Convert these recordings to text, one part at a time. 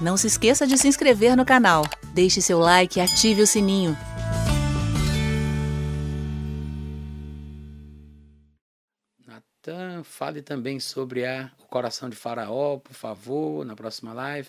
Não se esqueça de se inscrever no canal, deixe seu like e ative o sininho. Natan, fale também sobre a, o coração de Faraó, por favor, na próxima live.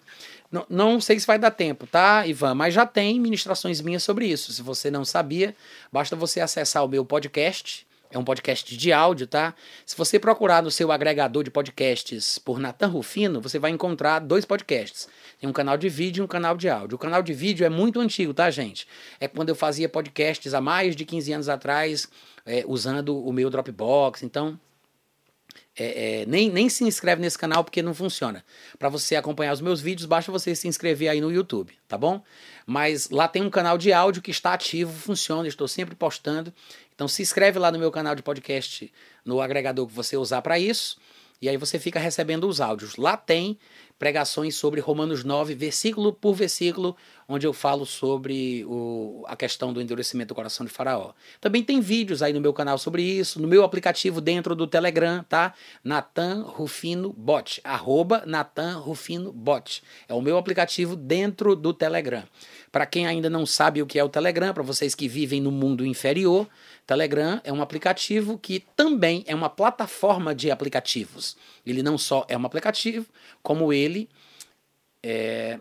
Não, não sei se vai dar tempo, tá, Ivan? Mas já tem ministrações minhas sobre isso. Se você não sabia, basta você acessar o meu podcast é um podcast de áudio, tá? Se você procurar no seu agregador de podcasts por Natan Rufino, você vai encontrar dois podcasts. Tem um canal de vídeo e um canal de áudio. O canal de vídeo é muito antigo, tá, gente? É quando eu fazia podcasts há mais de 15 anos atrás, é, usando o meu Dropbox. Então, é, é, nem, nem se inscreve nesse canal porque não funciona. Para você acompanhar os meus vídeos, basta você se inscrever aí no YouTube, tá bom? Mas lá tem um canal de áudio que está ativo, funciona, estou sempre postando. Então se inscreve lá no meu canal de podcast, no agregador que você usar para isso, e aí você fica recebendo os áudios. Lá tem pregações sobre Romanos 9, versículo por versículo, onde eu falo sobre o, a questão do endurecimento do coração de Faraó. Também tem vídeos aí no meu canal sobre isso, no meu aplicativo dentro do Telegram, tá? Natan Rufino Bot, arroba Natan Rufino Bot. É o meu aplicativo dentro do Telegram. Para quem ainda não sabe o que é o Telegram, para vocês que vivem no mundo inferior, Telegram é um aplicativo que também é uma plataforma de aplicativos. Ele não só é um aplicativo, como ele é,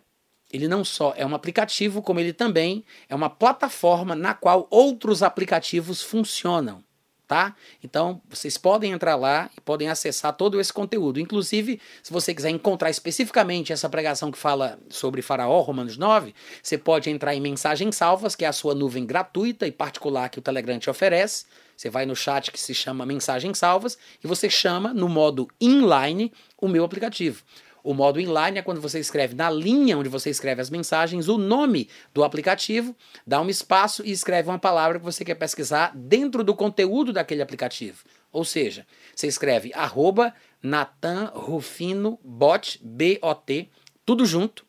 ele não só é um aplicativo, como ele também é uma plataforma na qual outros aplicativos funcionam tá? Então, vocês podem entrar lá e podem acessar todo esse conteúdo. Inclusive, se você quiser encontrar especificamente essa pregação que fala sobre Faraó, Romanos 9, você pode entrar em Mensagens Salvas, que é a sua nuvem gratuita e particular que o Telegram te oferece. Você vai no chat que se chama Mensagens Salvas e você chama no modo inline o meu aplicativo. O modo inline é quando você escreve na linha onde você escreve as mensagens o nome do aplicativo, dá um espaço e escreve uma palavra que você quer pesquisar dentro do conteúdo daquele aplicativo. Ou seja, você escreve arroba Natan Rufino Bot, B-O-T, tudo junto,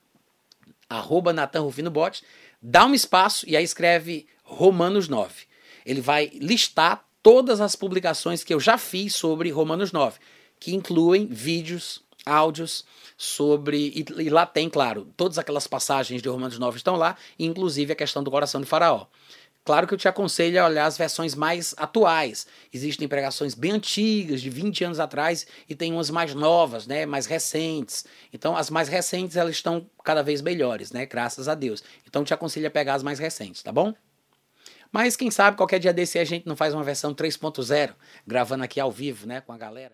arroba Natan Rufino Bot, dá um espaço e aí escreve Romanos 9. Ele vai listar todas as publicações que eu já fiz sobre Romanos 9, que incluem vídeos, áudios sobre. E, e, lá tem, claro, todas aquelas passagens de Romanos 9 estão lá, inclusive a questão do coração de Faraó. Claro que eu te aconselho a olhar as versões mais atuais. Existem pregações bem antigas, de 20 anos atrás, e tem umas mais novas, né, mais recentes. Então, as mais recentes elas estão cada vez melhores, né, graças a Deus. Então, te aconselho a pegar as mais recentes, tá bom? Mas quem sabe qualquer dia desse a gente não faz uma versão 3.0, gravando aqui ao vivo, né, com a galera.